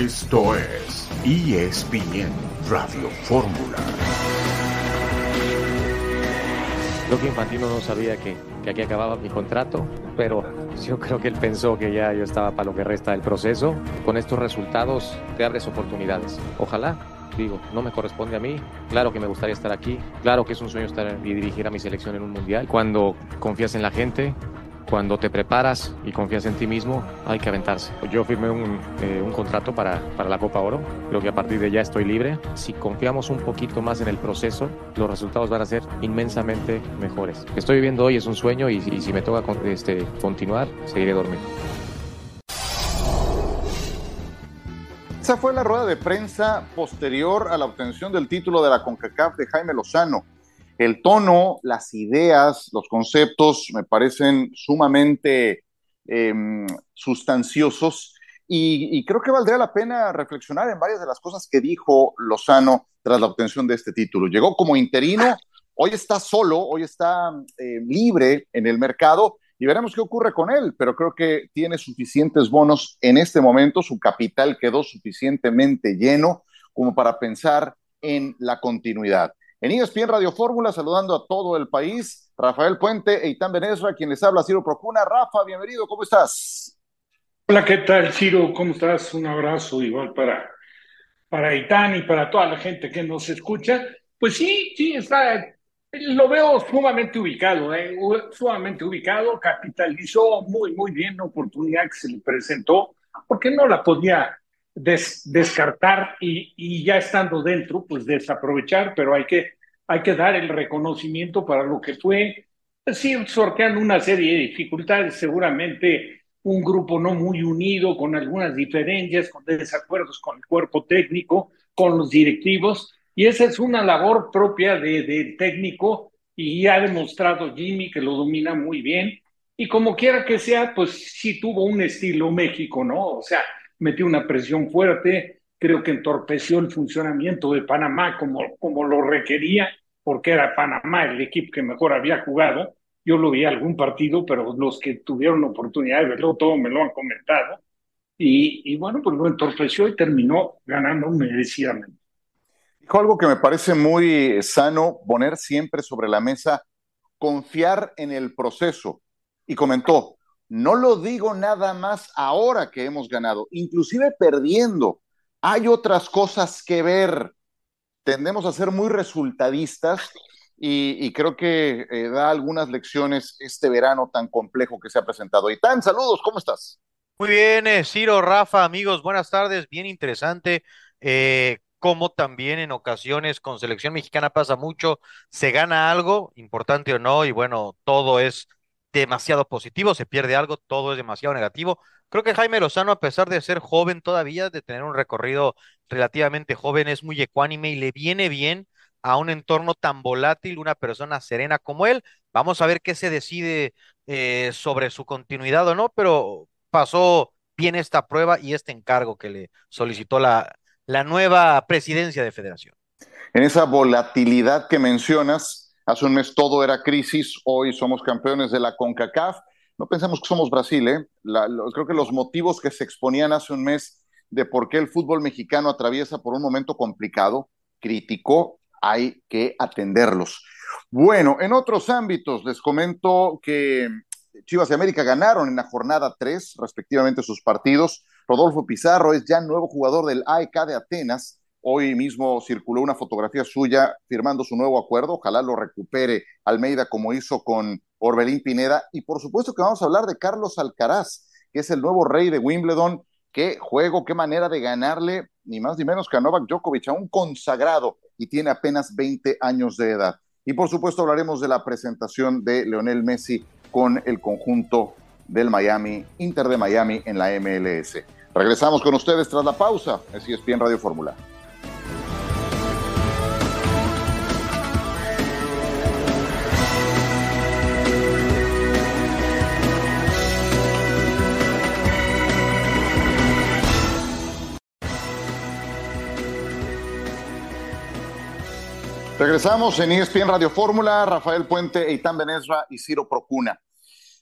Esto es ESPN Radio Fórmula. Creo que Infantino no sabía que, que, aquí acababa mi contrato, pero yo creo que él pensó que ya yo estaba para lo que resta del proceso. Con estos resultados te abres oportunidades. Ojalá, digo, no me corresponde a mí. Claro que me gustaría estar aquí. Claro que es un sueño estar y dirigir a mi selección en un mundial. Cuando confías en la gente, cuando te preparas y confías en ti mismo, hay que aventarse. Yo firmé un, eh, un, contrato para, para la Copa Oro, creo que a partir de ya estoy libre. Si confiamos un poquito más en el proceso, los resultados van a ser inmensamente mejores. Lo que estoy viviendo hoy es un sueño y, y si me toca este, continuar, seguiré dormido. Esa fue la rueda de prensa posterior a la obtención del título de la CONCACAF de Jaime Lozano el tono, las ideas, los conceptos me parecen sumamente eh, sustanciosos y, creo que valdría la pena reflexionar en varias de las cosas que dijo Lozano tras la obtención de este título. Llegó como interino, hoy está solo, hoy está eh, libre en el mercado y veremos qué ocurre con él, pero creo que tiene suficientes bonos en este momento, su capital quedó suficientemente lleno como para pensar en la continuidad. En ESPN Radio Fórmula, saludando a todo el país, Rafael Puente e Itán Benesra, quien les habla, Ciro Procuna. Rafa, bienvenido, ¿cómo estás? Hola, ¿qué tal, Ciro? ¿Cómo estás? Un abrazo igual para, para y para toda la gente que nos escucha. Pues sí, sí, está, lo veo sumamente ubicado, ¿eh? sumamente ubicado, capitalizó muy, muy bien la oportunidad que se le presentó, porque no la podía des, descartar y, ya estando dentro, pues desaprovechar, pero hay que, hay que dar el reconocimiento para lo que fue, sí, sorteando una serie de dificultades, seguramente un grupo no muy unido, con algunas diferencias, con desacuerdos con el cuerpo técnico, con los directivos, y esa es una labor propia del de técnico y ha demostrado Jimmy que lo domina muy bien. Y como quiera que sea, pues sí tuvo un estilo México, ¿no? O sea, metió una presión fuerte, creo que entorpeció el funcionamiento de Panamá como, como lo requería, porque era Panamá el equipo que mejor había jugado. Yo lo vi algún partido, pero los que tuvieron oportunidad de verlo todo me lo han comentado. Y, y bueno, pues lo entorpeció y terminó ganando merecidamente. Dijo algo que me parece muy sano poner siempre sobre la mesa, confiar en el proceso. Y comentó, no lo digo nada más ahora que hemos ganado, inclusive perdiendo. Hay otras cosas que ver. Tendemos a ser muy resultadistas y, creo que eh, da algunas lecciones este verano tan complejo que se ha presentado. Y tan saludos, ¿cómo estás? Muy bien, eh, Ciro, Rafa, amigos, buenas tardes, bien interesante. Eh, como también en ocasiones con selección mexicana pasa mucho, se gana algo, importante o no, y bueno, todo es demasiado positivo, se pierde algo, todo es demasiado negativo. Creo que Jaime Lozano, a pesar de ser joven todavía, de tener un recorrido relativamente joven, es muy ecuánime y le viene bien a un entorno tan volátil, una persona serena como él. Vamos a ver qué se decide eh, sobre su continuidad o no, pero pasó bien esta prueba y este encargo que le solicitó la, la nueva presidencia de federación. En esa volatilidad que mencionas, Hace un mes todo era crisis, hoy somos campeones de la CONCACAF. No pensemos que somos Brasil, ¿eh? La, lo, creo que los motivos que se exponían hace un mes de por qué el fútbol mexicano atraviesa por un momento complicado, crítico, hay que atenderlos. Bueno, en otros ámbitos les comento que Chivas y América ganaron en la jornada 3, respectivamente sus partidos. Rodolfo Pizarro es ya nuevo jugador del AEK de Atenas Hoy mismo circuló una fotografía suya firmando su nuevo acuerdo. Ojalá lo recupere Almeida como hizo con Orbelín Pineda. Y por supuesto que vamos a hablar de Carlos Alcaraz, que es el nuevo rey de Wimbledon. Qué juego, qué manera de ganarle, ni más ni menos que a Novak Djokovic, a un consagrado y tiene apenas 20 años de edad. Y por supuesto hablaremos de la presentación de Leonel Messi con el conjunto del Miami, Inter de Miami en la MLS. Regresamos con ustedes tras la pausa. Así es bien Radio Fórmula. Regresamos en ESPN Radio Fórmula, Rafael Puente, Eitan Benesra y Ciro Procuna.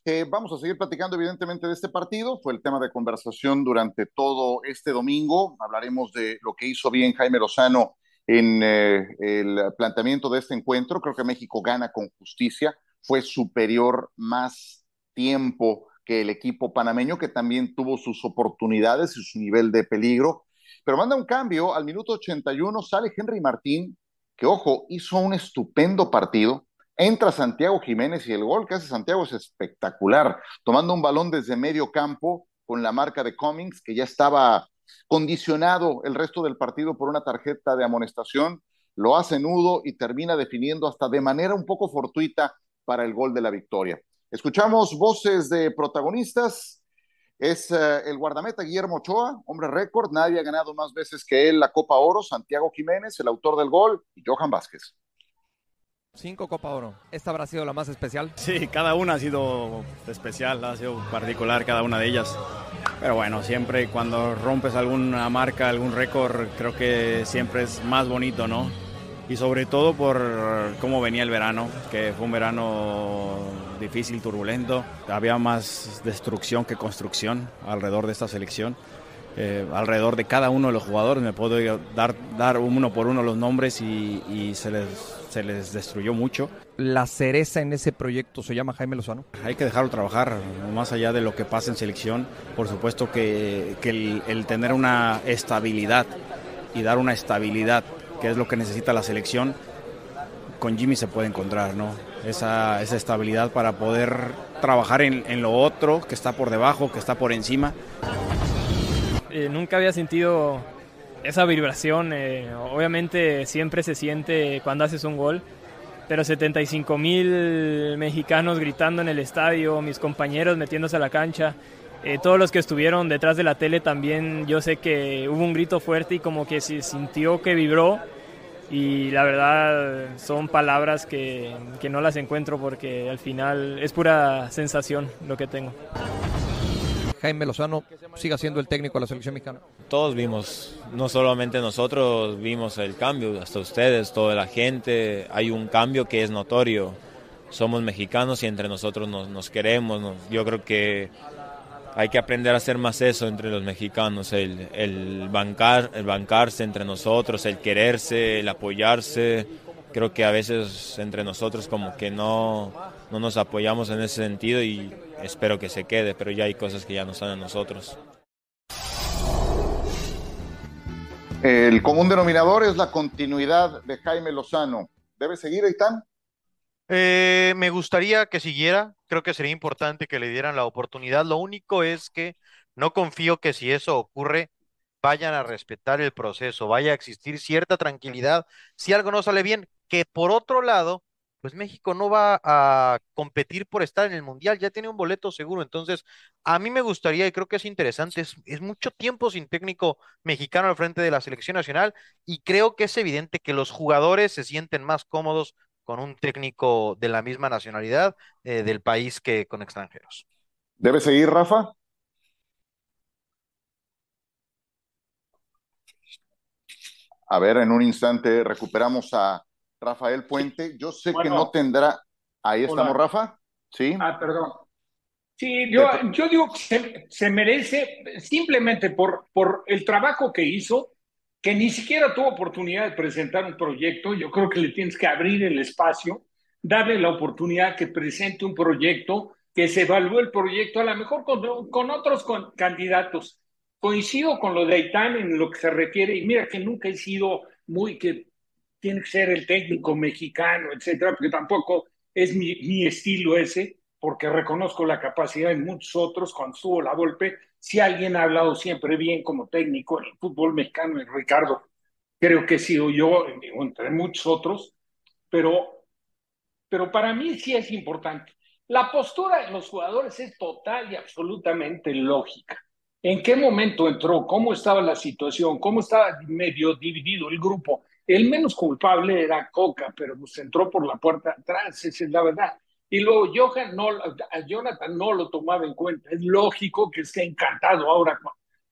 que vamos a seguir platicando evidentemente de este partido. Fue el tema de conversación durante todo este domingo. Hablaremos de lo que hizo bien Jaime Lozano en eh, el planteamiento de este encuentro. Creo que México gana con justicia. Fue superior más tiempo que el equipo panameño, que también tuvo sus oportunidades y su nivel de peligro. Pero manda un cambio. Al minuto 81 sale Henry Martín, que ojo, hizo un estupendo partido Entra Santiago Jiménez y el gol que hace Santiago es espectacular, tomando un balón desde medio campo con la marca de Cummings, que ya estaba condicionado el resto del partido por una tarjeta de amonestación, lo hace nudo y termina definiendo hasta de manera un poco fortuita para el gol de la victoria. Escuchamos voces de protagonistas. Es eh, el guardameta Guillermo Ochoa, hombre récord, nadie ha ganado más veces que él la Copa Oro, Santiago Jiménez, el autor del gol, y Johan Vázquez. Cinco Copa Oro. ¿Esta habrá sido la más especial? Sí, cada una ha sido especial, ha sido particular cada una de ellas. Pero bueno, siempre cuando rompes alguna marca, algún récord, creo que siempre es más bonito, ¿no? Y sobre todo por cómo venía el verano, que fue un verano difícil, turbulento. Había más destrucción que construcción alrededor de esta selección. Eh, alrededor de cada uno de los jugadores. Me puedo dar, dar uno por uno los nombres y, y se les se les destruyó mucho. La cereza en ese proyecto se llama Jaime Lozano. Hay que dejarlo trabajar, más allá de lo que pasa en selección. Por supuesto que, el, tener una estabilidad y dar una estabilidad, que es lo que necesita la selección, con Jimmy se puede encontrar, ¿no? Esa, esa estabilidad para poder trabajar en, lo otro, que está por debajo, que está por encima. Eh, nunca había sentido esa vibración, eh, obviamente siempre se siente cuando haces un gol, pero 75 mil mexicanos gritando en el estadio, mis compañeros metiéndose a la cancha, eh, todos los que estuvieron detrás de la tele también, yo sé que hubo un grito fuerte y como que se sintió que vibró y la verdad son palabras que, que no las encuentro porque al final es pura sensación lo que tengo. Jaime Lozano siga siendo el técnico de la selección mexicana? Todos vimos, no solamente nosotros vimos el cambio, hasta ustedes, toda la gente, hay un cambio que es notorio. Somos mexicanos y entre nosotros nos, queremos. Yo creo que hay que aprender a hacer más eso entre los mexicanos, el, bancar, el bancarse entre nosotros, el quererse, el apoyarse creo que a veces entre nosotros como que no, no nos apoyamos en ese sentido y espero que se quede, pero ya hay cosas que ya no están en nosotros. El común denominador es la continuidad de Jaime Lozano. ¿Debe seguir, Aitán? Eh, me gustaría que siguiera, creo que sería importante que le dieran la oportunidad. Lo único es que no confío que si eso ocurre, vayan a respetar el proceso, vaya a existir cierta tranquilidad. Si algo no sale bien, que por otro lado, pues México no va a competir por estar en el Mundial, ya tiene un boleto seguro. Entonces, a mí me gustaría y creo que es interesante, es, mucho tiempo sin técnico mexicano al frente de la selección nacional y creo que es evidente que los jugadores se sienten más cómodos con un técnico de la misma nacionalidad eh, del país que con extranjeros. ¿Debe seguir, Rafa? A ver, en un instante recuperamos a Rafael Puente. Yo sé que no tendrá. Ahí estamos, Rafa. Sí. Ah, perdón. Sí, yo, yo digo que se, merece simplemente por, por el trabajo que hizo, que ni siquiera tuvo oportunidad de presentar un proyecto. Yo creo que le tienes que abrir el espacio, darle la oportunidad que presente un proyecto, que se evalúe el proyecto, a lo mejor con, con otros candidatos. Coincido con lo de Aitán en lo que se refiere, y mira que nunca he sido muy que tiene que ser el técnico mexicano, etcétera, porque tampoco es mi, estilo ese, porque reconozco la capacidad de muchos otros. Cuando estuvo la golpe, si alguien ha hablado siempre bien como técnico en el fútbol mexicano, es Ricardo. Creo que he sido yo, entre muchos otros, pero, pero para mí sí es importante. La postura de los jugadores es total y absolutamente lógica. ¿En qué momento entró? ¿Cómo estaba la situación? ¿Cómo estaba medio dividido el grupo? El menos culpable era Coca, pero pues entró por la puerta atrás, esa es la verdad. Y luego Johan no, Jonathan no lo tomaba en cuenta. Es lógico que esté encantado ahora.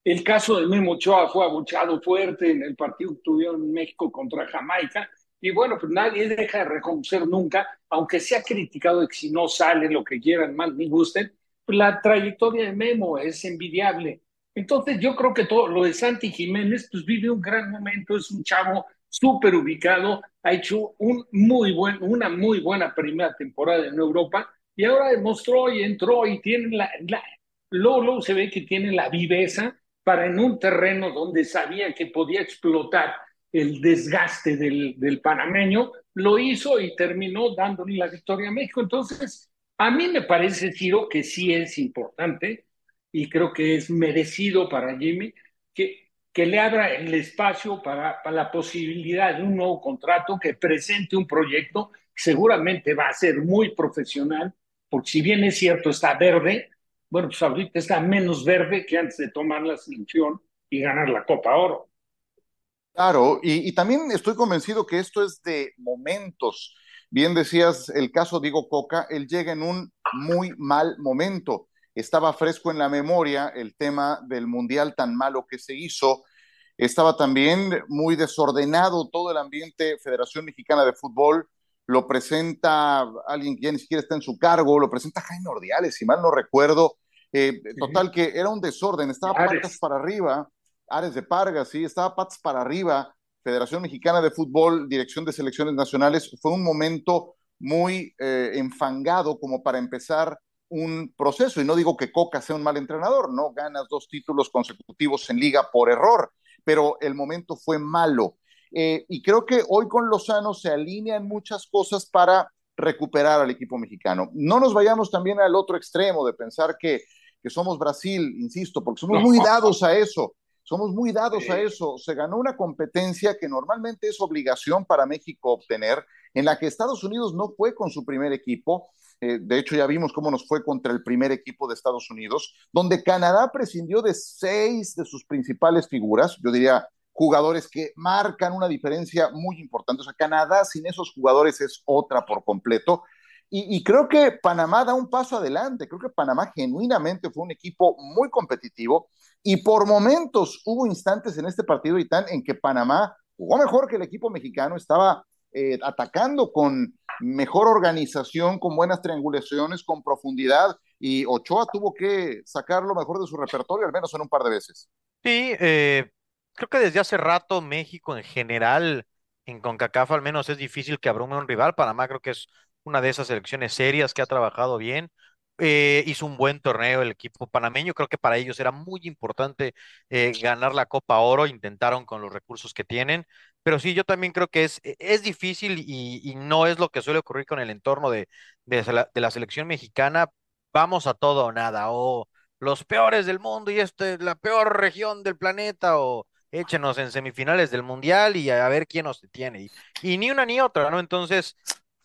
El caso de Memo Ochoa fue abuchado fuerte en el partido que tuvieron en México contra Jamaica Y bueno, pues nadie deja de reconocer nunca, aunque se ha criticado de que si no sale lo que quieran, mal ni gusten, pues la trayectoria de Memo es envidiable. Entonces yo creo que todo lo de Santi Jiménez, pues vive un gran momento, es un chavo súper ubicado, ha hecho un muy buen, una muy buena primera temporada en Europa y ahora demostró y entró y tiene la, la luego, se ve que tiene la viveza para en un terreno donde sabía que podía explotar el desgaste del, del panameño, lo hizo y terminó dándole la victoria a México. Entonces, a mí me parece, Ciro, que sí es importante y creo que es merecido para Jimmy que, que le abra el espacio para, la posibilidad de un nuevo contrato, que presente un proyecto que seguramente va a ser muy profesional, porque si bien es cierto, está verde, bueno, pues ahorita está menos verde que antes de tomar la selección y ganar la Copa Oro. Claro, y, y, también estoy convencido que esto es de momentos. Bien decías el caso Diego Coca, él llega en un muy mal momento. Estaba fresco en la memoria el tema del mundial tan malo que se hizo. Estaba también muy desordenado todo el ambiente Federación Mexicana de Fútbol. Lo presenta alguien que ya ni siquiera está en su cargo, lo presenta Jaime Ordiales, si mal no recuerdo. Eh, total, que era un desorden, estaba patas para arriba, Ares de Pargas, sí, estaba patas para arriba. Federación Mexicana de Fútbol, Dirección de Selecciones Nacionales, fue un momento muy eh, enfangado como para empezar un proceso. Y no digo que Coca sea un mal entrenador, no ganas dos títulos consecutivos en liga por error, pero el momento fue malo. Eh, y creo que hoy con Lozano se alinean muchas cosas para recuperar al equipo mexicano. No nos vayamos también al otro extremo de pensar que, que somos Brasil, insisto, porque somos muy dados a eso. Somos muy dados a eso. Se ganó una competencia que normalmente es obligación para México obtener, en la que Estados Unidos no fue con su primer equipo. Eh, de hecho, ya vimos cómo nos fue contra el primer equipo de Estados Unidos, donde Canadá prescindió de seis de sus principales figuras, yo diría jugadores que marcan una diferencia muy importante. O sea, Canadá sin esos jugadores es otra por completo. Y, y, creo que Panamá da un paso adelante. Creo que Panamá genuinamente fue un equipo muy competitivo y por momentos hubo instantes en este partido, Itán, en que Panamá jugó mejor que el equipo mexicano, estaba eh, atacando con mejor organización, con buenas triangulaciones, con profundidad, y Ochoa tuvo que sacar lo mejor de su repertorio, al menos en un par de veces. Sí, eh, creo que desde hace rato México en general, en CONCACAF al menos es difícil que abrume un rival. Panamá creo que es una de esas selecciones serias que ha trabajado bien. Eh, hizo un buen torneo el equipo panameño. Creo que para ellos era muy importante eh, ganar la Copa Oro. Intentaron con los recursos que tienen. Pero sí, yo también creo que es, e, es difícil y, no es lo que suele ocurrir con el entorno de, de, la, selección mexicana. Vamos a todo o nada. O los peores del mundo y este, la peor región del planeta. O échenos en semifinales del mundial y a ver quién nos detiene. Y ni una ni otra, ¿no? Entonces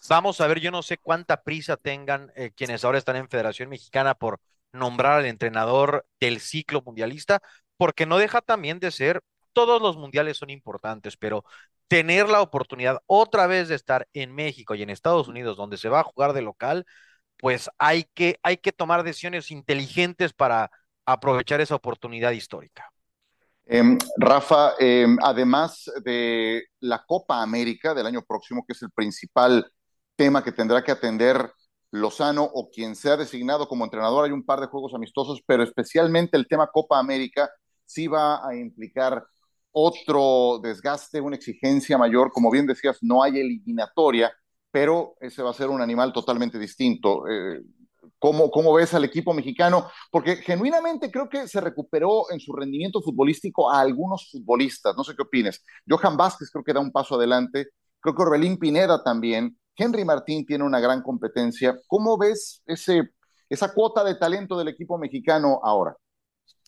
Vamos a ver, yo no sé cuánta prisa tengan eh, quienes ahora están en Federación Mexicana por nombrar al entrenador del ciclo mundialista, porque no deja también de ser, todos los mundiales son importantes, pero tener la oportunidad otra vez de estar en México y en Estados Unidos, donde se va a jugar de local, pues hay que, hay que tomar decisiones inteligentes para aprovechar esa oportunidad histórica. Eh, Rafa, eh, además de la Copa América del año próximo, que es el principal tema que tendrá que atender Lozano o quien sea designado como entrenador. Hay un par de juegos amistosos, pero especialmente el tema Copa América sí va a implicar otro desgaste, una exigencia mayor. Como bien decías, no hay eliminatoria, pero ese va a ser un animal totalmente distinto. Eh, ¿cómo, ¿Cómo ves al equipo mexicano? Porque genuinamente creo que se recuperó en su rendimiento futbolístico a algunos futbolistas. No sé qué opines. Johan Vázquez creo que da un paso adelante. Creo que Orbelín Pineda también. Henry Martín tiene una gran competencia. ¿Cómo ves ese, esa cuota de talento del equipo mexicano ahora?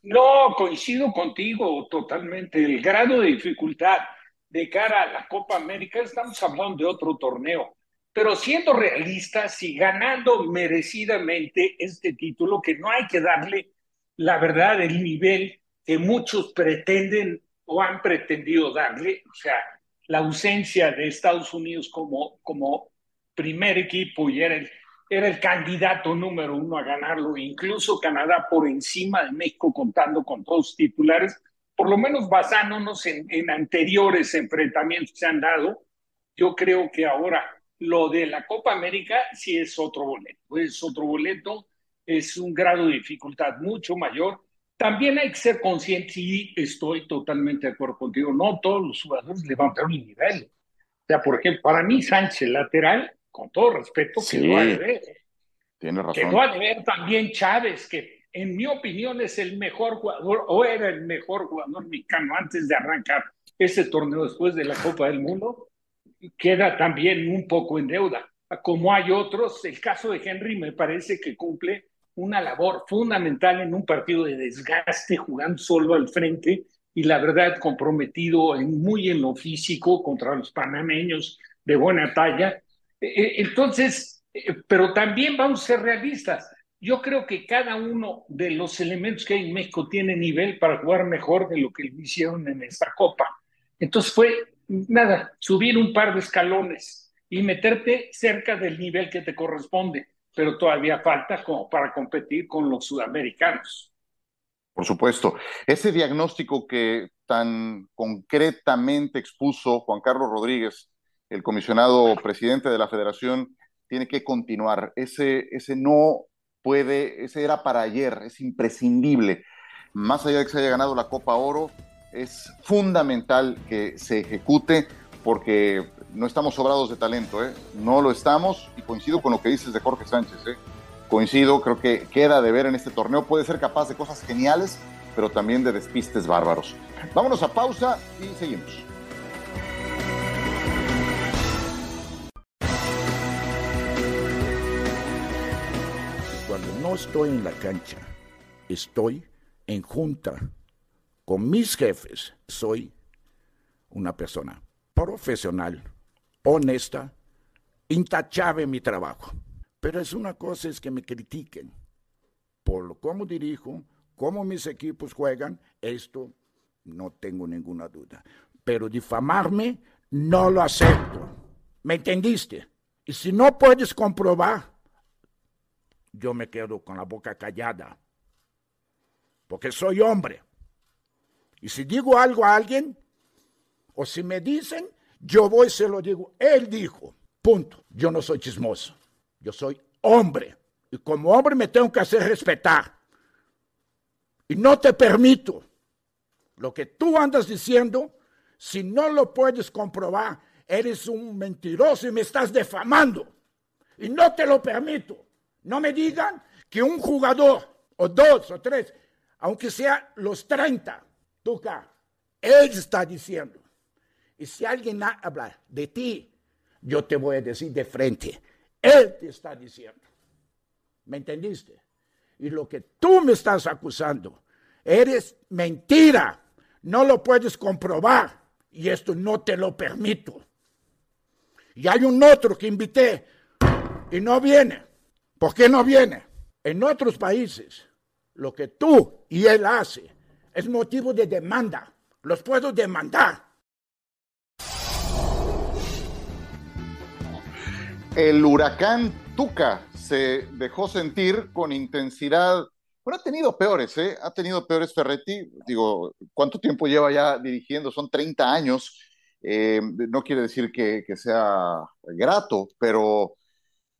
No, coincido contigo totalmente. El grado de dificultad de cara a la Copa América, estamos hablando de otro torneo, pero siendo realistas y ganando merecidamente este título, que no hay que darle la verdad el nivel que muchos pretenden o han pretendido darle, o sea, la ausencia de Estados Unidos como, como primer equipo y era el, era el candidato número uno a ganarlo, incluso Canadá por encima de México contando con todos titulares, por lo menos basándonos en, en anteriores enfrentamientos que se han dado, Yo creo que ahora lo de la Copa América sí es otro boleto, es otro boleto, es un grado de dificultad mucho mayor. También hay que ser consciente, y estoy totalmente de acuerdo contigo, no todos los jugadores levantaron el nivel. O sea, por ejemplo, para mí Sánchez lateral, con todo respeto, Sí. quedó a deber. Tiene razón. Quedó a deber también Chávez, que en mi opinión es el mejor jugador, o era el mejor jugador mexicano antes de arrancar ese torneo después de la Copa del Mundo, queda también un poco en deuda. Como hay otros, el caso de Henry me parece que cumple una labor fundamental en un partido de desgaste, jugando solo al frente y la verdad comprometido en, muy en lo físico contra los panameños de buena talla. Eh, Entonces, eh, pero también vamos a ser realistas. Yo creo que cada uno de los elementos que hay en México tiene nivel para jugar mejor de lo que lo hicieron en esta Copa. Entonces fue, nada, subir un par de escalones y meterte cerca del nivel que te corresponde, pero todavía falta para competir con los sudamericanos. Por supuesto. Ese diagnóstico que tan concretamente expuso Juan Carlos Rodríguez, el comisionado presidente de la federación, tiene que continuar. Ese, ese no puede, ese era para ayer, es imprescindible. Más allá de que se haya ganado la Copa Oro, es fundamental que se ejecute porque no estamos sobrados de talento, ¿eh? no lo estamos y coincido con lo que dices de Jorge Sánchez. ¿eh? Coincido, creo que queda de ver en este torneo, puede ser capaz de cosas geniales, pero también de despistes bárbaros. Vámonos a pausa y seguimos. Estoy en la cancha, estoy en junta con mis jefes. Soy una persona profesional, honesta, intachable en mi trabajo. Pero es una cosa es que me critiquen por cómo dirijo, cómo mis equipos juegan, esto no tengo ninguna duda. Pero difamarme no lo acepto. ¿Me entendiste? Y si no puedes comprobar, yo me quedo con la boca callada. Porque soy hombre. Y si digo algo a alguien, o si me dicen, yo voy y se lo digo. Él dijo, punto. Yo no soy chismoso. Yo soy hombre. Y como hombre me tengo que hacer respetar. Y no te permito lo que tú andas diciendo, si no lo puedes comprobar, eres un mentiroso y me estás defamando. Y no te lo permito. No me digan que un jugador, o dos, o tres, aunque sea los 30, Tuca, él está diciendo. Y si alguien habla de ti, yo te voy a decir de frente, él te está diciendo. ¿Me entendiste? Y lo que tú me estás acusando, eres mentira. No lo puedes comprobar. Y esto no te lo permito. Y hay un otro que invité y no viene. ¿Por qué no viene? En otros países, lo que tú y él hace es motivo de demanda. Los puedo demandar. El huracán Tuca se dejó sentir con intensidad. Bueno, ha tenido peores, ¿eh? Ha tenido peores Ferretti. Digo, ¿cuánto tiempo lleva ya dirigiendo? Son 30 años. Eh, no quiere decir que, que sea grato, pero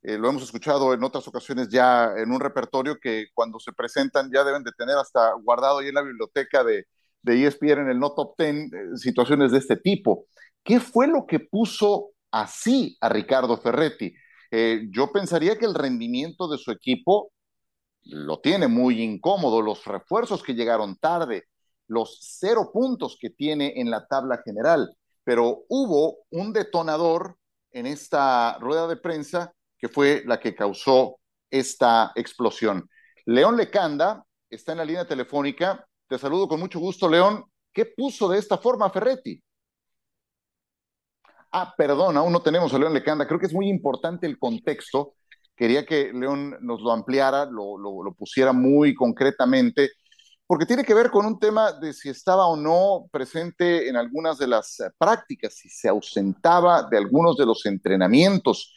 eh, lo hemos escuchado en otras ocasiones ya en un repertorio que cuando se presentan ya deben de tener hasta guardado ahí en la biblioteca de, de ESPN en el No Top Ten eh, situaciones de este tipo. ¿Qué fue lo que puso así a Ricardo Ferretti? Eh, yo pensaría que el rendimiento de su equipo lo tiene muy incómodo, los refuerzos que llegaron tarde, los cero puntos que tiene en la tabla general, pero hubo un detonador en esta rueda de prensa que fue la que causó esta explosión. León Lecanda está en la línea telefónica. Te saludo con mucho gusto, León. ¿Qué puso de esta forma Ferretti? Ah, perdón, aún no tenemos a León Lecanda. Creo que es muy importante el contexto. Quería que León nos lo ampliara, lo, lo, lo pusiera muy concretamente, porque tiene que ver con un tema de si estaba o no presente en algunas de las prácticas, si se ausentaba de algunos de los entrenamientos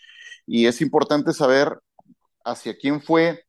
y es importante saber hacia quién fue,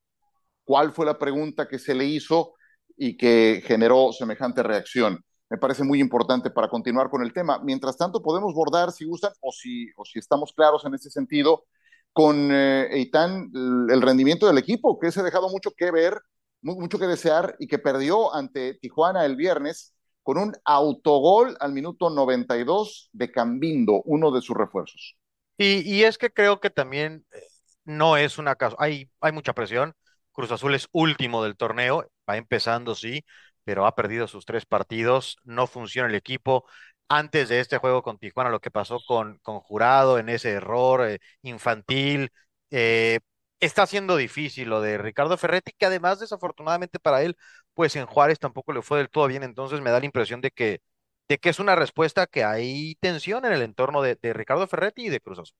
cuál fue la pregunta que se le hizo y que generó semejante reacción. me parece muy importante para continuar con el tema. Mientras tanto, podemos bordar, si gustan, o si, o si estamos claros en ese sentido, con eh, Eitan el rendimiento del equipo, que se ha dejado mucho que ver, mucho que desear y que perdió ante Tijuana el viernes con un autogol al minuto 92 de Cambindo, uno de sus refuerzos. Y, y es que creo que también eh, no es una casa, hay, hay mucha presión. Cruz Azul es último del torneo, va empezando, sí, pero ha perdido sus tres partidos, no funciona el equipo. Antes de este juego con Tijuana, lo que pasó con, con Jurado en ese error eh, infantil, eh, está siendo difícil lo de Ricardo Ferretti, que además desafortunadamente para él, pues en Juárez tampoco le fue del todo bien, entonces me da la impresión de que, de que es una respuesta que hay tensión en el entorno de, Ricardo Ferretti y de Cruz Azul.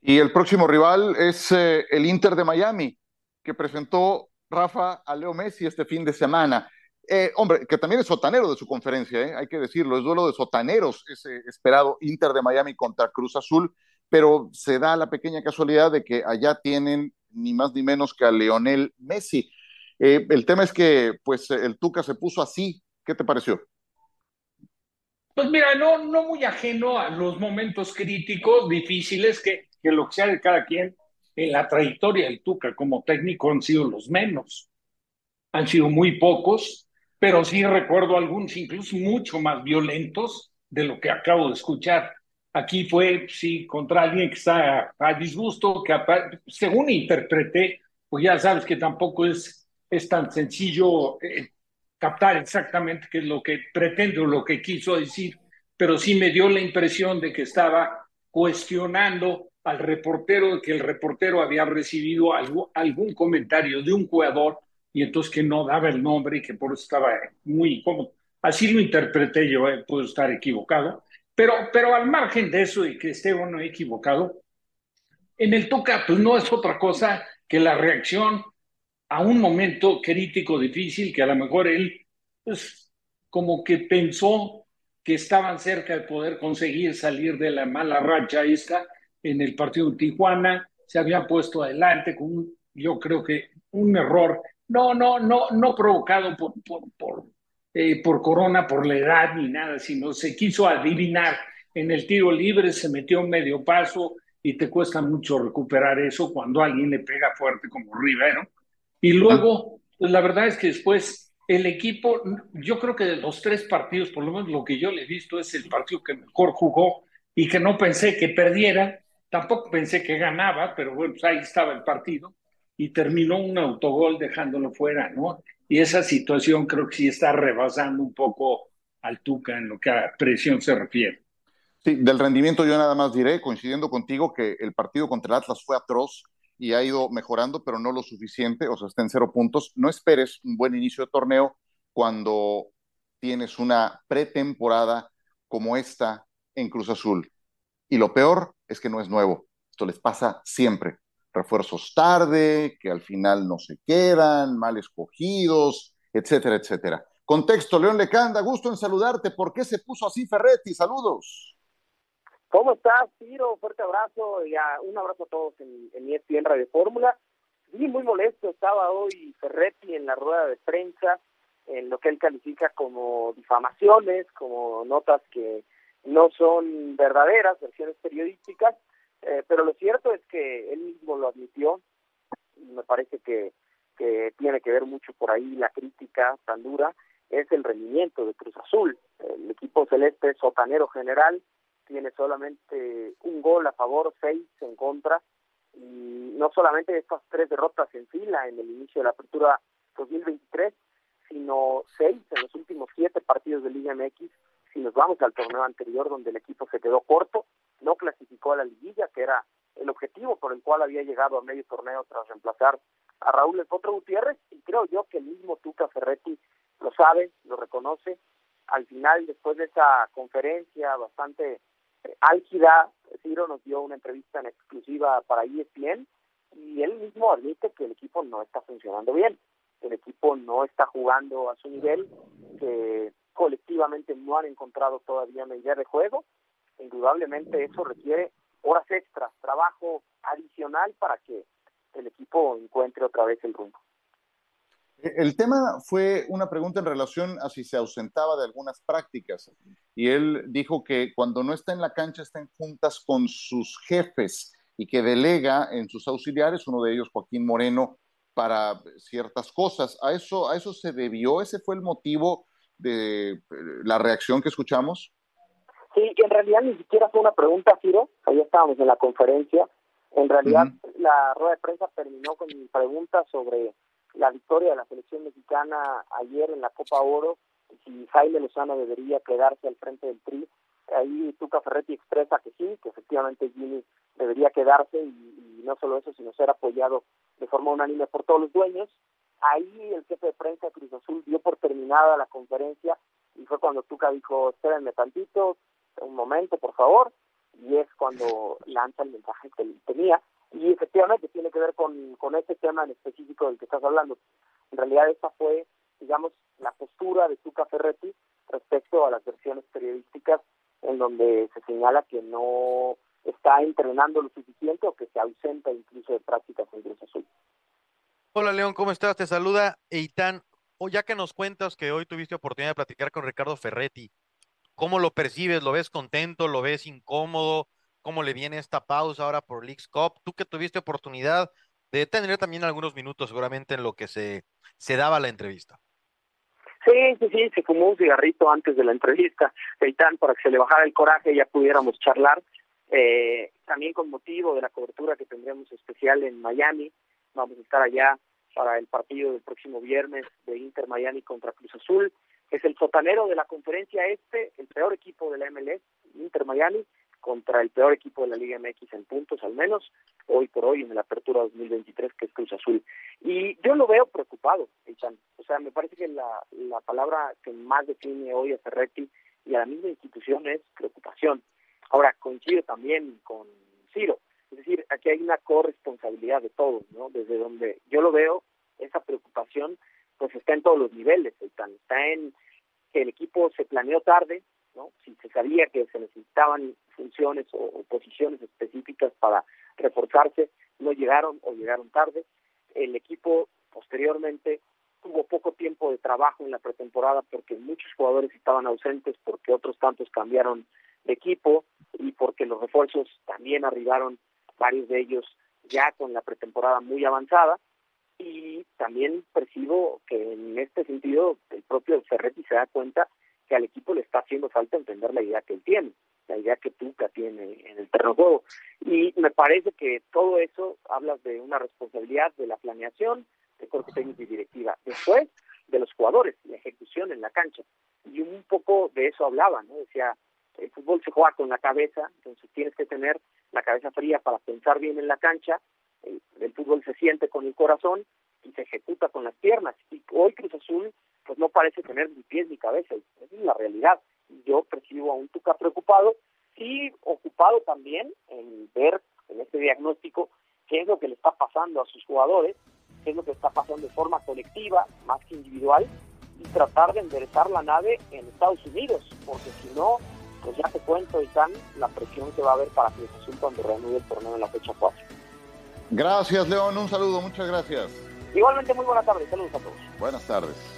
Y el próximo rival es eh, el Inter de Miami, que presentó Rafa a Leo Messi este fin de semana. Eh, hombre, que también es sotanero de su conferencia, ¿eh? hay que decirlo, es duelo de sotaneros ese esperado Inter de Miami contra Cruz Azul, pero se da la pequeña casualidad de que allá tienen ni más ni menos que a Leonel Messi. El tema es que, pues, el Tuca se puso así. ¿Qué te pareció? Pues mira, no, no muy ajeno a los momentos críticos, difíciles, que, que lo que sea de cada quien en la trayectoria del Tuca como técnico han sido los menos. Han sido muy pocos, pero sí recuerdo algunos incluso mucho más violentos de lo que acabo de escuchar. Aquí fue, sí, contra alguien que está a disgusto, que según interpreté, pues ya sabes que tampoco es, es tan sencillo eh, captar exactamente qué es lo que pretende o lo que quiso decir, pero sí me dio la impresión de que estaba cuestionando al reportero, de que el reportero había recibido algún comentario de un jugador y entonces que no daba el nombre y que por eso estaba muy incómodo. Así lo interpreté yo, eh, puedo estar equivocado, pero, pero al margen de eso y que esté uno equivocado, en el toca pues no es otra cosa que la reacción a un momento crítico, difícil, que a lo mejor él, pues, como que pensó que estaban cerca de poder conseguir salir de la mala racha esta en el partido de Tijuana, se había puesto adelante con, yo creo que un error no, no, no, no provocado por, por, eh, por, Corona, por la edad ni nada, sino se quiso adivinar en el tiro libre, se metió un medio paso y te cuesta mucho recuperar eso cuando alguien le pega fuerte como Rivero. Y luego, pues la verdad es que después el equipo, yo creo que de los tres partidos, por lo menos lo que yo le he visto es el partido que mejor jugó y que no pensé que perdiera, tampoco pensé que ganaba, pero bueno, pues ahí estaba el partido y terminó un autogol dejándolo fuera, ¿no? Y esa situación creo que sí está rebasando un poco al Tuca en lo que a presión se refiere. Sí, del rendimiento yo nada más diré, coincidiendo contigo, que el partido contra el Atlas fue atroz y ha ido mejorando, pero no lo suficiente, o sea, está en cero puntos. No esperes un buen inicio de torneo cuando tienes una pretemporada como esta en Cruz Azul. Y lo peor es que no es nuevo, esto les pasa siempre refuerzos tarde, que al final no se quedan, mal escogidos, etcétera, etcétera. Contexto, León Lecanda, gusto en saludarte. ¿Por qué se puso así Ferretti? Saludos. ¿Cómo estás, Tiro? Fuerte abrazo y un abrazo a todos en, en ESPN Radio Fórmula. Sí, muy molesto estaba hoy Ferretti en la rueda de prensa, en lo que él califica como difamaciones, como notas que no son verdaderas, versiones periodísticas, eh, pero lo cierto es que él mismo lo admitió. Me parece que, que tiene que ver mucho por ahí la crítica tan dura. Es el rendimiento de Cruz Azul. El equipo celeste sotanero general tiene solamente un gol a favor, seis en contra. Y no solamente estas tres derrotas en fila en el inicio de la apertura 2023, sino seis en los últimos siete partidos de Liga MX. Si nos vamos al torneo anterior donde el equipo se quedó corto, no clasificó a la liguilla, que era el objetivo por el cual había llegado a medio torneo tras reemplazar a Raúl El Potro Gutiérrez, y creo yo que el mismo Tuca Ferretti lo sabe, lo reconoce. Al final, después de esa conferencia bastante álgida, Ciro nos dio una entrevista en exclusiva para ESPN, y él mismo admite que el equipo no está funcionando bien, el equipo no está jugando a su nivel, que colectivamente no han encontrado todavía medida de juego, indudablemente eso requiere horas extras, trabajo adicional para que el equipo encuentre otra vez el rumbo. El tema fue una pregunta en relación a si se ausentaba de algunas prácticas. Y él dijo que cuando no está en la cancha está en juntas con sus jefes y que delega en sus auxiliares, uno de ellos Joaquín Moreno, para ciertas cosas. ¿A eso, a eso se debió? ¿Ese fue el motivo de eh, la reacción que escuchamos? Sí, en realidad ni siquiera fue una pregunta, Ciro. Ahí estábamos en la conferencia. En realidad, la rueda de prensa terminó con mi pregunta sobre la victoria de la selección mexicana ayer en la Copa Oro, si Jaime Lozano debería quedarse al frente del Tri. Ahí Tuca Ferretti expresa que sí, que efectivamente Jimmy debería quedarse y, no solo eso, sino ser apoyado de forma unánime por todos los dueños. Ahí el jefe de prensa Cruz Azul dio por terminada la conferencia y fue cuando Tuca dijo, espérenme tantito, un momento, por favor, y es cuando lanza el mensaje que tenía. Y efectivamente tiene que ver con, con ese tema en específico del que estás hablando. En realidad esa fue, digamos, la postura de Tuca Ferretti respecto a las versiones periodísticas en donde se señala que no está entrenando lo suficiente o que se ausenta incluso de prácticas en Cruz Azul. Hola León, ¿cómo estás? Te saluda Eitan. O ya que nos cuentas que hoy tuviste oportunidad de platicar con Ricardo Ferretti, ¿cómo lo percibes? ¿Lo ves contento? ¿Lo ves incómodo? ¿Cómo le viene esta pausa ahora por Leagues Cup? Tú que tuviste oportunidad de tener también algunos minutos seguramente en lo que se, se daba la entrevista. Sí, sí, sí, se fumó un cigarrito antes de la entrevista, Eitan, para que se le bajara el coraje y ya pudiéramos charlar. Eh, también con motivo de la cobertura que tendremos especial en Miami, vamos a estar allá para el partido del próximo viernes de Inter Miami contra Cruz Azul. Es el sotanero de la conferencia este, el peor equipo de la MLS, Inter Miami, contra el peor equipo de la Liga MX en puntos al menos, hoy por hoy en la apertura 2023 que es Cruz Azul. Y yo lo veo preocupado, Echan. O sea, me parece que la, la palabra que más define hoy a Ferretti y a la misma institución es preocupación. Ahora, coincido también con Ciro, es decir, aquí hay una corresponsabilidad de todos, ¿no? Desde donde yo lo veo, esa preocupación pues está en todos los niveles, está en que el equipo se planeó tarde, ¿no? Si se sabía que se necesitaban funciones o, posiciones específicas para reforzarse, no llegaron o llegaron tarde. El equipo posteriormente tuvo poco tiempo de trabajo en la pretemporada porque muchos jugadores estaban ausentes, porque otros tantos cambiaron de equipo y porque los refuerzos también arribaron, varios de ellos ya con la pretemporada muy avanzada. Y también percibo que en este sentido el propio Ferretti se da cuenta que al equipo le está haciendo falta entender la idea que él tiene, la idea que Tuca tiene en el terreno juego. Y me parece que todo eso habla de una responsabilidad de la planeación, de técnico y directiva. Después, de los jugadores, la ejecución en la cancha. Y un poco de eso hablaba, ¿no? Decía, el fútbol se juega con la cabeza, entonces tienes que tener la cabeza fría para pensar bien en la cancha, el, el fútbol se siente con el corazón y se ejecuta con las piernas. Y hoy Cruz Azul pues no parece tener ni pies ni cabeza, esa es la realidad. Yo percibo a un Tuca preocupado y ocupado también en ver en este diagnóstico qué es lo que le está pasando a sus jugadores, qué es lo que está pasando de forma colectiva, más que individual, y tratar de enderezar la nave en Estados Unidos, porque si no, pues ya te cuento, están la presión que va a haber para que Azul cuando reanude el torneo en la fecha 4. Gracias, León. Un saludo, muchas gracias. Igualmente, muy buenas tardes. Saludos a todos. Buenas tardes.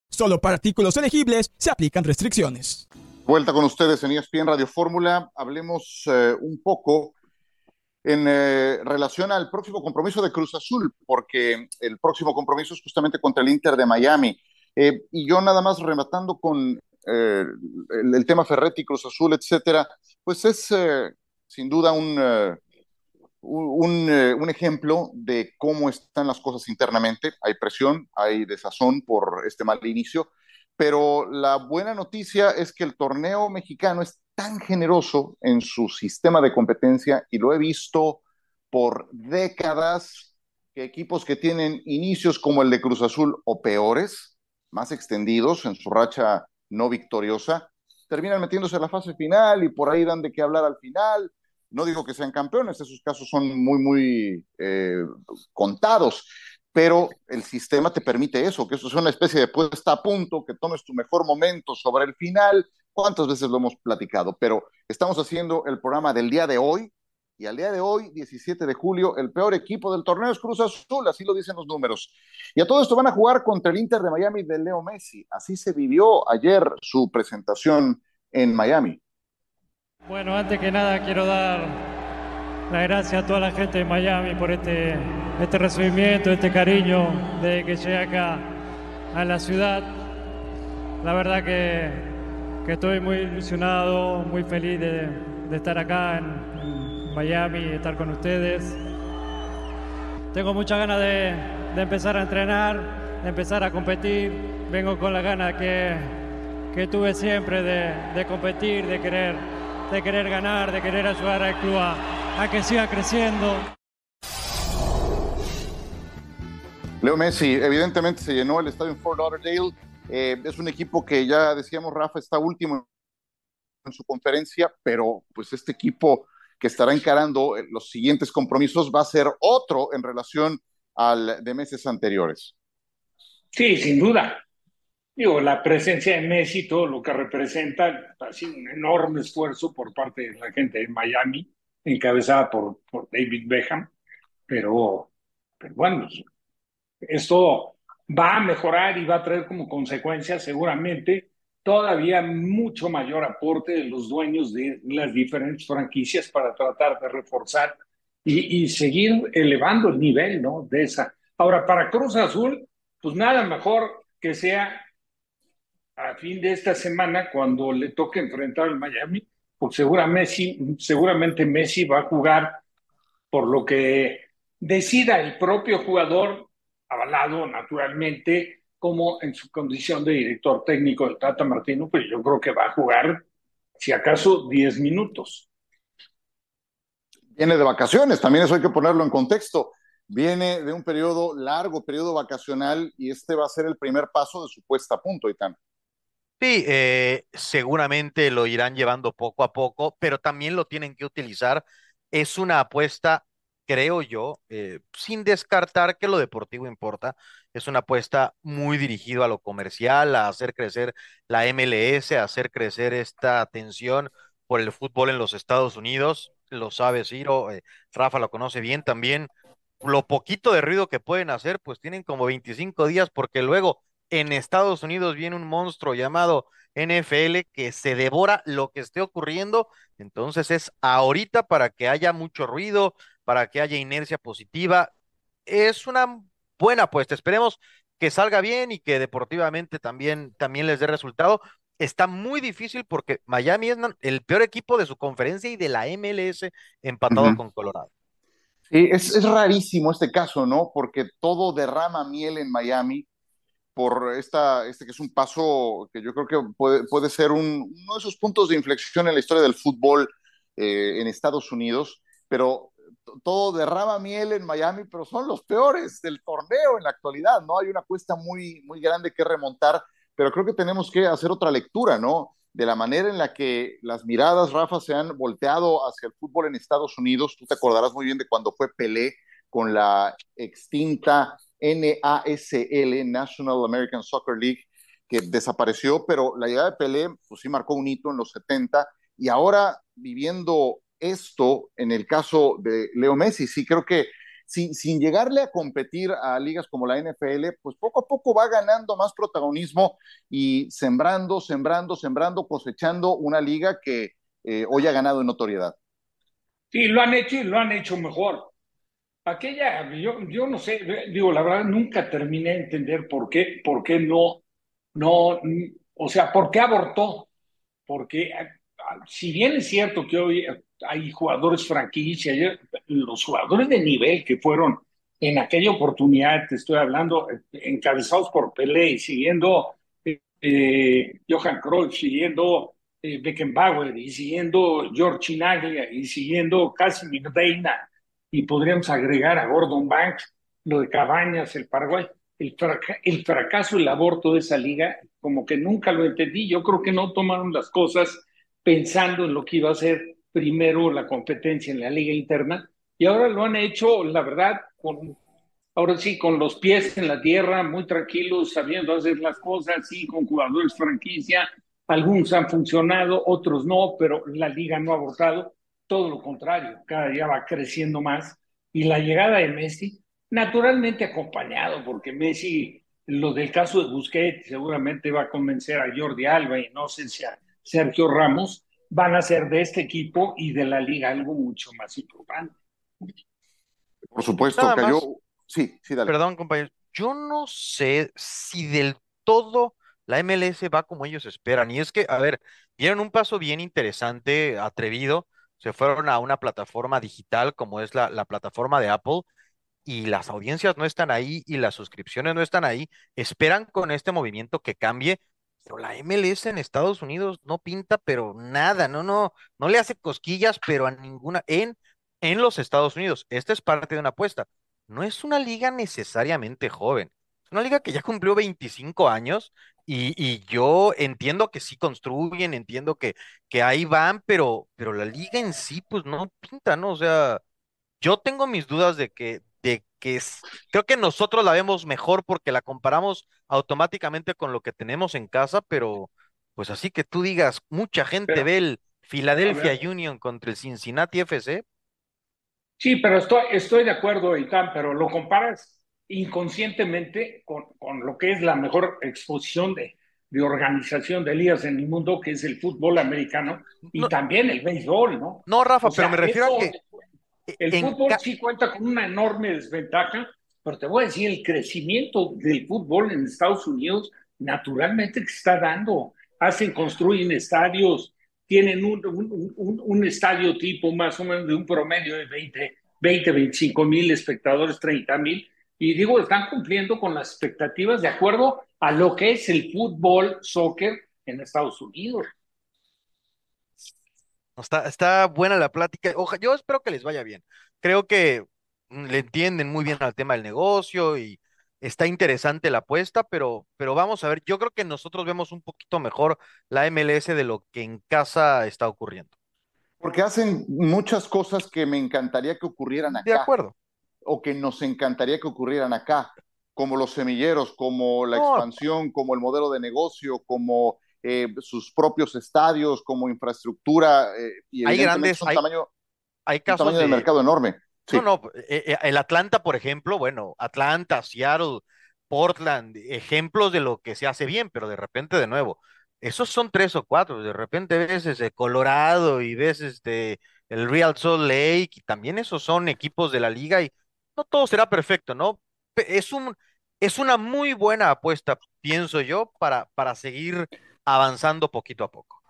Solo para artículos elegibles se aplican restricciones. Vuelta con ustedes en ESPN Radio Fórmula. Hablemos eh, un poco en eh, relación al próximo compromiso de Cruz Azul, porque el próximo compromiso es justamente contra el Inter de Miami. Eh, y yo nada más rematando con el, tema Ferretti, Cruz Azul, etcétera, pues es sin duda un, un, un, ejemplo de cómo están las cosas internamente. Hay presión, hay desazón por este mal inicio, pero la buena noticia es que el torneo mexicano es tan generoso en su sistema de competencia y lo he visto por décadas que equipos que tienen inicios como el de Cruz Azul o peores, más extendidos en su racha no victoriosa, terminan metiéndose a la fase final y por ahí dan de qué hablar al final. No digo que sean campeones, esos casos son muy, muy eh, contados, pero el sistema te permite eso, que eso es una especie de puesta a punto, que tomes tu mejor momento sobre el final cuántas veces lo hemos platicado, pero estamos haciendo el programa del día de hoy y al día de hoy, 17 de julio, el peor equipo del torneo es Cruz Azul, así lo dicen los números. Y a todo esto van a jugar contra el Inter de Miami de Leo Messi. Así se vivió ayer su presentación en Miami. Bueno, antes que nada quiero dar las gracias a toda la gente de Miami por este, este recibimiento, este cariño de que llegué acá a la ciudad. La verdad que que estoy muy ilusionado, muy feliz de, estar acá en, Miami y estar con ustedes. Tengo muchas ganas de, empezar a entrenar, de empezar a competir. Vengo con la gana que, que tuve siempre de, competir, de querer, de querer ganar, de querer ayudar al club a, a que siga creciendo. Leo Messi, evidentemente se llenó el estadio en Fort Lauderdale eh, es un equipo que ya decíamos, Rafa está último en su conferencia, pero pues este equipo que estará encarando eh, los siguientes compromisos va a ser otro en relación al de meses anteriores. Sí, sin duda. Digo, la presencia de Messi, todo lo que representa, ha sido un enorme esfuerzo por parte de la gente de Miami, encabezada por, por David Beckham, pero, pero bueno, esto va a mejorar y va a traer como consecuencia seguramente todavía mucho mayor aporte de los dueños de las diferentes franquicias para tratar de reforzar y, seguir elevando el nivel ¿no? de esa. Ahora, para Cruz Azul, pues nada mejor que sea a fin de esta semana cuando le toque enfrentar al Miami, pues seguramente Messi, seguramente Messi va a jugar por lo que decida el propio jugador avalado naturalmente como en su condición de director técnico del Tata Martino, pues yo creo que va a jugar, si acaso, 10 minutos. Viene de vacaciones, también eso hay que ponerlo en contexto. Viene de un periodo largo, periodo vacacional, y este va a ser el primer paso de su puesta a punto, Itán. Sí, eh, seguramente lo irán llevando poco a poco, pero también lo tienen que utilizar. Es una apuesta creo yo, eh, sin descartar que lo deportivo importa, es una apuesta muy dirigido a lo comercial, a hacer crecer la MLS, a hacer crecer esta atención por el fútbol en los Estados Unidos. Lo sabe Ciro, eh, Rafa lo conoce bien también. Lo poquito de ruido que pueden hacer, pues tienen como 25 días porque luego en Estados Unidos viene un monstruo llamado NFL que se devora lo que esté ocurriendo. Entonces es ahorita para que haya mucho ruido, para que haya inercia positiva. Es una buena apuesta. Esperemos que salga bien y que deportivamente también, también les dé resultado. Está muy difícil porque Miami es el peor equipo de su conferencia y de la MLS empatado con Colorado. Sí, es, rarísimo este caso, ¿no? Porque todo derrama miel en Miami por esta, este que es un paso que yo creo que puede, puede ser uno de esos puntos de inflexión en la historia del fútbol eh, en Estados Unidos, pero todo derrama miel en Miami, pero son los peores del torneo en la actualidad, ¿no? Hay una cuesta muy, muy grande que remontar, pero creo que tenemos que hacer otra lectura, ¿no? De la manera en la que las miradas, Rafa, se han volteado hacia el fútbol en Estados Unidos. Tú te acordarás muy bien de cuando fue Pelé con la extinta NASL, National American Soccer League, que desapareció, pero la llegada de Pelé, pues sí marcó un hito en los 70 y ahora viviendo esto en el caso de Leo Messi. Sí, creo que sin, sin, llegarle a competir a ligas como la NFL, pues poco a poco va ganando más protagonismo y sembrando, sembrando, sembrando, cosechando una liga que eh, hoy ha ganado en notoriedad. Sí, lo han hecho y lo han hecho mejor. Aquella, yo, yo no sé, digo, la verdad nunca terminé de entender por qué, por qué no, no, o sea, por qué abortó. Porque si bien es cierto que hoy hay jugadores franquicia, los jugadores de nivel que fueron en aquella oportunidad, te estoy hablando, encabezados por Pelé siguiendo eh, Johan Cruyff, siguiendo eh, Beckenbauer y siguiendo George Chinaglia y siguiendo Casimir Deina y podríamos agregar a Gordon Banks, lo de Cabañas, el Paraguay, el, el fracaso, el aborto de esa liga, como que nunca lo entendí. Yo creo que no tomaron las cosas pensando en lo que iba a ser primero la competencia en la liga interna y ahora lo han hecho, la verdad, ahora sí, con los pies en la tierra, muy tranquilos, sabiendo hacer las cosas, sí, con jugadores franquicia, algunos han funcionado, otros no, pero la liga no ha abortado, todo lo contrario, cada día va creciendo más y la llegada de Messi, naturalmente acompañado, porque Messi, lo del caso de Busquets, seguramente va a convencer a Jordi Alba y no sé si a Sergio Ramos, van a ser de este equipo y de la liga algo mucho más importante. Por supuesto, cayó. Sí, sí, dale. Perdón, compañero. Yo no sé si del todo la MLS va como ellos esperan. Y es que, a ver, dieron un paso bien interesante, atrevido. Se fueron a una plataforma digital como es la, la plataforma de Apple y las audiencias no están ahí y las suscripciones no están ahí. Esperan con este movimiento que cambie pero la MLS en Estados Unidos no pinta, pero nada, no, no, no le hace cosquillas, pero a ninguna, en, en los Estados Unidos. Esta es parte de una apuesta. No es una liga necesariamente joven, una liga que ya cumplió 25 años y, y yo entiendo que sí construyen, entiendo que, que ahí van, pero, pero la liga en sí, pues no pinta, ¿no? O sea, yo tengo mis dudas de que, de que es, creo que nosotros la vemos mejor porque la comparamos automáticamente con lo que tenemos en casa, pero pues así que tú digas, mucha gente ve el Philadelphia Union contra el Cincinnati FC. Sí, pero estoy, estoy de acuerdo, Itán, pero lo comparas inconscientemente con, con lo que es la mejor exposición de, de organización de ligas en el mundo, que es el fútbol americano y también el béisbol, ¿no? No, Rafa, pero me refiero a que el fútbol sí cuenta con una enorme desventaja, pero te voy a decir, el crecimiento del fútbol en Estados Unidos naturalmente que está dando. Hacen, construyen estadios, tienen un, un, un, estadio tipo más o menos de un promedio de 20, 20 25 mil espectadores, 30 mil, y digo, están cumpliendo con las expectativas de acuerdo a lo que es el fútbol, soccer en Estados Unidos. Está, está buena la plática. Oja, yo espero que les vaya bien. Creo que mm, le entienden muy bien al tema del negocio y está interesante la apuesta, pero, pero vamos a ver, yo creo que nosotros vemos un poquito mejor la MLS de lo que en casa está ocurriendo. Porque hacen muchas cosas que me encantaría que ocurrieran acá. De acuerdo. O que nos encantaría que ocurrieran acá, como los semilleros, como la expansión, como el modelo de negocio, como eh, sus propios estadios como infraestructura eh, y hay grandes, un tamaño, hay casos de, mercado enorme. No, no, eh, el Atlanta, por ejemplo, bueno, Atlanta, Seattle, Portland, ejemplos de lo que se hace bien, pero de repente de nuevo, esos son tres o cuatro, de repente ves este Colorado y ves este el Real Salt Lake, y también esos son equipos de la liga y no todo será perfecto, ¿no? Es un es una muy buena apuesta, pienso yo, para, para seguir avanzando poquito a poco.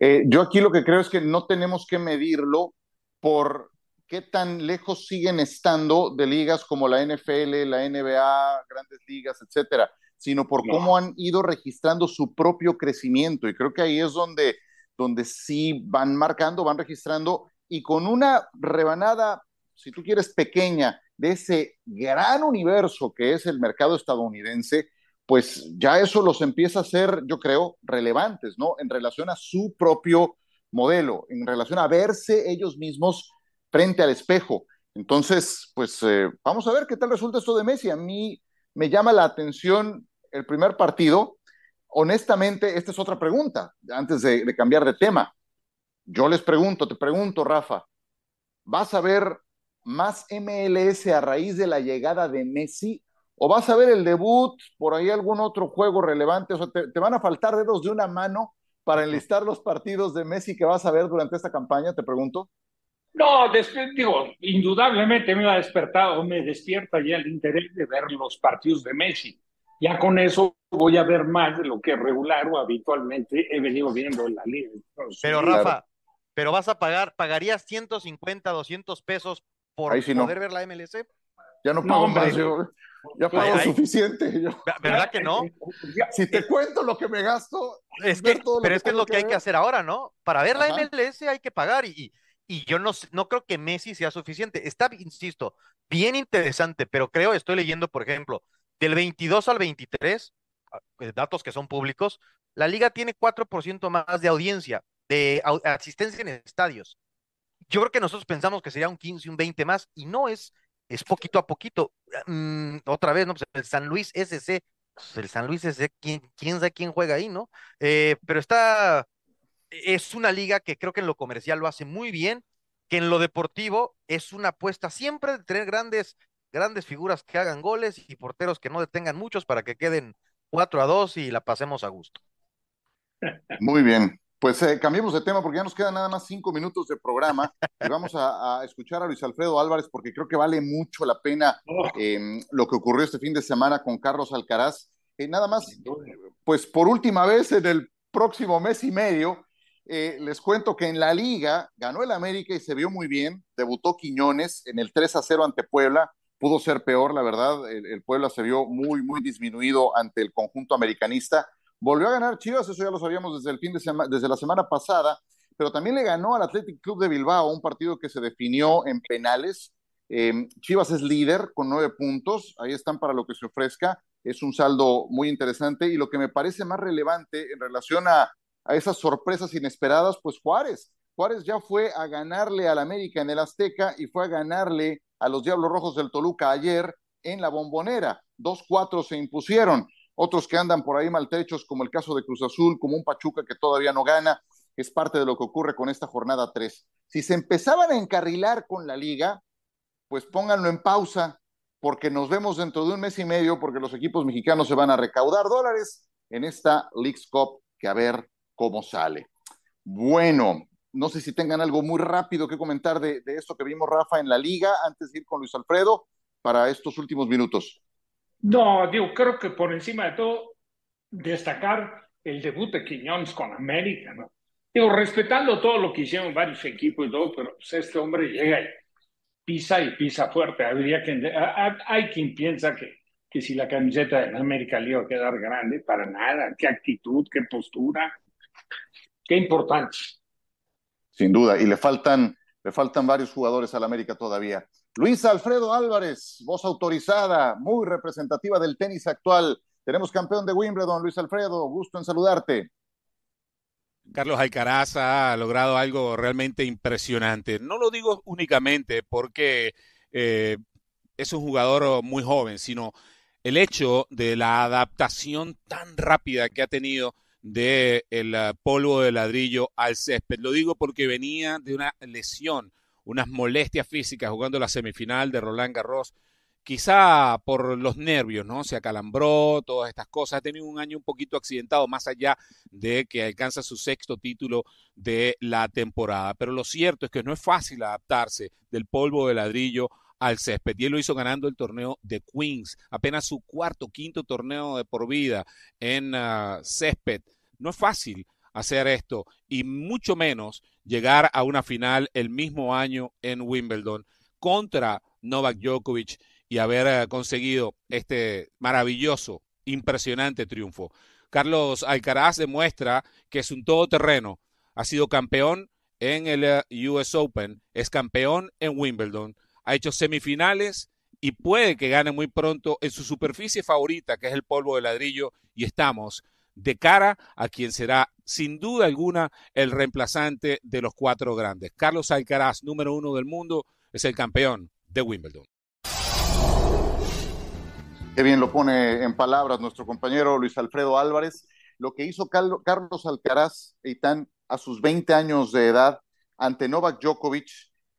Eh, yo aquí lo que creo es que no tenemos que medirlo por qué tan lejos siguen estando de ligas como la NFL, la NBA, grandes ligas, etcétera, sino por cómo han ido registrando su propio crecimiento. Y creo que ahí es donde, donde sí van marcando, van registrando y con una rebanada, si tú quieres, pequeña de ese gran universo que es el mercado estadounidense, pues ya eso los empieza a hacer, yo creo, relevantes, ¿no? En relación a su propio modelo, en relación a verse ellos mismos frente al espejo. Entonces, pues eh, vamos a ver qué tal resulta esto de Messi. A mí me llama la atención el primer partido. Honestamente, esta es otra pregunta, antes de, de cambiar de tema. Yo les pregunto, te pregunto, Rafa, ¿vas a ver más MLS a raíz de la llegada de Messi o vas a ver el debut, por ahí algún otro juego relevante, o sea, te, van a faltar dedos de una mano para enlistar los partidos de Messi que vas a ver durante esta campaña, te pregunto. No, digo, indudablemente me ha despertado, me despierta ya el interés de ver los partidos de Messi. Ya con eso voy a ver más de lo que regular o habitualmente he venido viendo en la liga. pero Rafa, pero vas a pagar, ¿pagarías 150, 200 pesos por poder ver la MLC? Ya no pago más, yo ya pago suficiente. ¿Verdad que no? Si te cuento lo que me gasto. Es que, pero es que es lo que, hay que hacer ahora, ¿no? Para ver la MLS hay que pagar y, y yo no, no creo que Messi sea suficiente. Está, insisto, bien interesante, pero creo, estoy leyendo, por ejemplo, del 22 al 23, ah, eh, datos que son públicos, la liga tiene 4% más de audiencia, de asistencia en estadios. Yo creo que nosotros pensamos que sería un 15, un 20 más, y no es, es poquito a poquito. Mm, otra vez, ¿no? Pues el San Luis SC, pues el San Luis SC, ¿quién, quién sabe quién juega ahí, ¿no? Eh, pero está, es una liga que creo que en lo comercial lo hace muy bien, que en lo deportivo es una apuesta siempre de tener grandes, grandes figuras que hagan goles y porteros que no detengan muchos para que queden 4 a 2 y la pasemos a gusto. Muy bien. Pues eh, cambiemos de tema porque ya nos quedan nada más cinco minutos de programa y vamos a, escuchar a Luis Alfredo Álvarez porque creo que vale mucho la pena oh. em, lo que ocurrió este fin de semana con Carlos Alcaraz. Eh, nada más, pues por última vez en el próximo mes y medio, eh, les cuento que en la liga ganó el América y se vio muy bien. Debutó Quiñones en el 3 a 0 ante Puebla. Pudo ser peor, la verdad. El, Puebla se vio muy, muy disminuido ante el conjunto americanista. Volvió a ganar Chivas, eso ya lo sabíamos desde el fin de semana, desde la semana pasada, pero también le ganó al Athletic Club de Bilbao, un partido que se definió en penales. Em, Chivas es líder con nueve puntos, ahí están para lo que se ofrezca. Es un saldo muy interesante y lo que me parece más relevante en relación a a esas sorpresas inesperadas, pues Juárez. Juárez ya fue a ganarle al América en el Azteca y fue a ganarle a los Diablos Rojos del Toluca ayer en la Bombonera. Dos cuatro se impusieron. Otros que andan por ahí maltrechos, como el caso de Cruz Azul, como un Pachuca que todavía no gana, es parte de lo que ocurre con esta jornada 3. Si se empezaban a encarrilar con la liga, pues pónganlo en pausa, porque nos vemos dentro de un mes y medio, porque los equipos mexicanos se van a recaudar dólares en esta Leagues Cup, que a ver cómo sale. Bueno, no sé si tengan algo muy rápido que comentar de, esto que vimos, Rafa, en la liga, antes de ir con Luis Alfredo, para estos últimos minutos. No, digo, creo que por encima de todo, destacar el debut de Quiñones con América, ¿no? Digo, respetando todo lo que hicieron varios equipos y todo, pero pues, este hombre llega y pisa y pisa fuerte. Habría que, hay quien piensa que, que si la camiseta de América le iba a quedar grande, para nada. Qué actitud, qué postura. Qué importante. Sin duda, y le faltan, le faltan varios jugadores al América todavía. Luis Alfredo Álvarez, voz autorizada, muy representativa del tenis actual. Tenemos campeón de Wimbledon, Luis Alfredo, gusto en saludarte. Carlos Alcaraz ha logrado algo realmente impresionante. No lo digo únicamente porque eh, es un jugador muy joven, sino el hecho de la adaptación tan rápida que ha tenido del el ah, polvo de ladrillo al césped. Lo digo porque venía de una lesión, unas molestias físicas jugando la semifinal de Roland Garros. Quizá por los nervios, ¿no? Se acalambró, todas estas cosas. Ha tenido un año un poquito accidentado, más allá de que alcanza su sexto título de la temporada. Pero lo cierto es que no es fácil adaptarse del polvo de ladrillo al césped. Y él lo hizo ganando el torneo de Queens, apenas su cuarto, quinto torneo de por vida en uh, césped. No es fácil hacer esto y mucho menos llegar a una final el mismo año en Wimbledon contra Novak Djokovic y haber uh, conseguido este maravilloso, impresionante triunfo. Carlos Alcaraz demuestra que es un todoterreno. Ha sido campeón en el uh, US Open, es campeón en Wimbledon, ha hecho semifinales y puede que gane muy pronto en su superficie favorita, que es el polvo de ladrillo, y estamos de cara a quien será sin duda alguna el reemplazante de los cuatro grandes. Carlos Alcaraz, número uno del mundo, es el campeón de Wimbledon. Qué bien lo pone en palabras nuestro compañero Luis Alfredo Álvarez. Lo que hizo Carlos Alcaraz, Eitan, a sus 20 años de edad ante Novak Djokovic,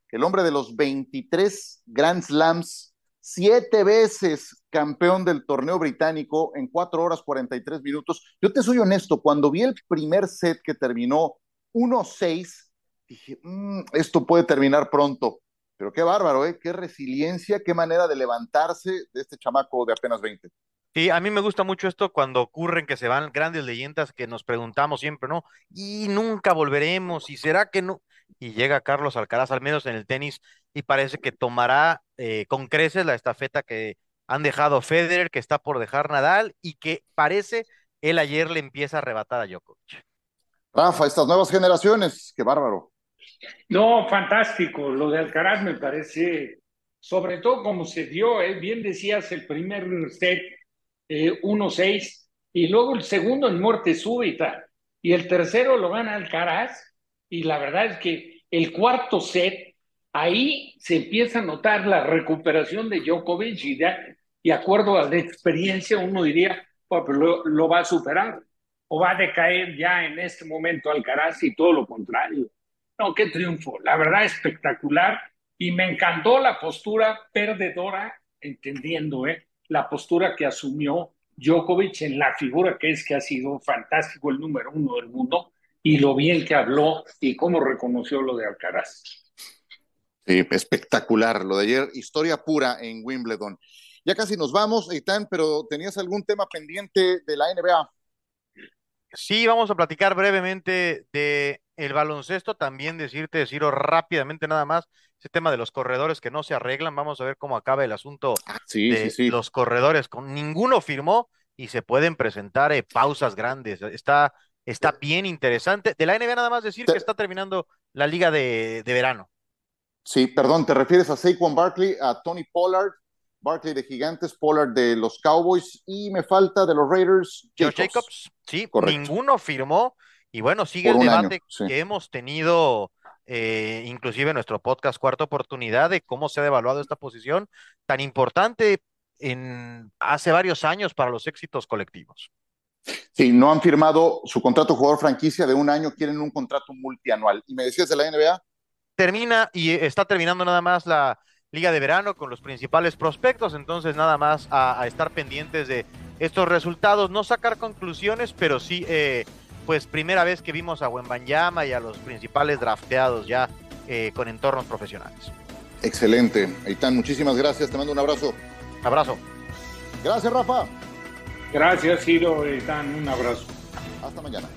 el hombre de los 23 Grand Slams, siete veces campeón del torneo británico en cuatro horas 43 minutos. Yo te soy honesto, cuando vi el primer set que terminó 1-6, dije, mm, esto puede terminar pronto. Pero qué bárbaro, ¿eh? Qué resiliencia, qué manera de levantarse de este chamaco de apenas 20. Sí, a mí me gusta mucho esto cuando ocurren que se van grandes leyendas que nos preguntamos siempre, ¿no? Y nunca volveremos, y será que no. Y llega Carlos Alcaraz, al menos en el tenis, y parece que tomará eh, con creces la estafeta que han dejado Federer, que está por dejar Nadal, y que parece él ayer le empieza a arrebatar a Djokovic. Rafa, estas nuevas generaciones, qué bárbaro. No, fantástico. Lo de Alcaraz me parece, sobre todo como se dio, ¿eh? bien decías el primer set, eh, 1-6, y luego el segundo en muerte súbita, y el tercero lo gana Alcaraz, y la verdad es que el cuarto set, ahí se empieza a notar la recuperación de Djokovic, y, de, acuerdo a la experiencia, uno diría, pues lo, lo va a superar, o va a decaer ya en este momento Alcaraz, y todo lo contrario. No, qué triunfo. La verdad, espectacular. Y me encantó la postura perdedora, entendiendo ¿eh? la postura que asumió Djokovic en la figura que es que ha sido fantástico, el número uno del mundo, y lo bien que habló y cómo reconoció lo de Alcaraz. Sí, espectacular. Lo de ayer, historia pura en Wimbledon. Ya casi nos vamos, Eitan, pero ¿tenías algún tema pendiente de la NBA? Sí, vamos a platicar brevemente de el baloncesto, también decirte, Ciro, rápidamente nada más, ese tema de los corredores que no se arreglan, vamos a ver cómo acaba el asunto ah, sí, de sí, sí. los corredores, con ninguno firmó y se pueden presentar eh, pausas grandes, está, está bien interesante. De la NBA nada más decir que está terminando la liga de, de verano. Sí, perdón, ¿te refieres a Saquon Barkley, a Tony Pollard, Barkley de Gigantes, Pollard de los Cowboys y me falta de los Raiders, Jacobs. Jacobs, sí, Correcto. ninguno firmó y bueno, sigue Por el debate año, sí. que hemos tenido, eh, inclusive en nuestro podcast Cuarta Oportunidad, de cómo se ha devaluado esta posición tan importante en hace varios años para los éxitos colectivos. Sí, no han firmado su contrato jugador franquicia de un año, quieren un contrato multianual. Y me decías de la NBA. Termina y está terminando nada más la liga de verano con los principales prospectos, entonces nada más a, a estar pendientes de estos resultados, no sacar conclusiones, pero sí, eh, pues primera vez que vimos a Wembanyama y a los principales drafteados ya eh, con entornos profesionales. Excelente. Eitan, muchísimas gracias. Te mando un abrazo. Abrazo. Gracias, Rafa. Gracias, Ciro. Dan un abrazo. Hasta mañana.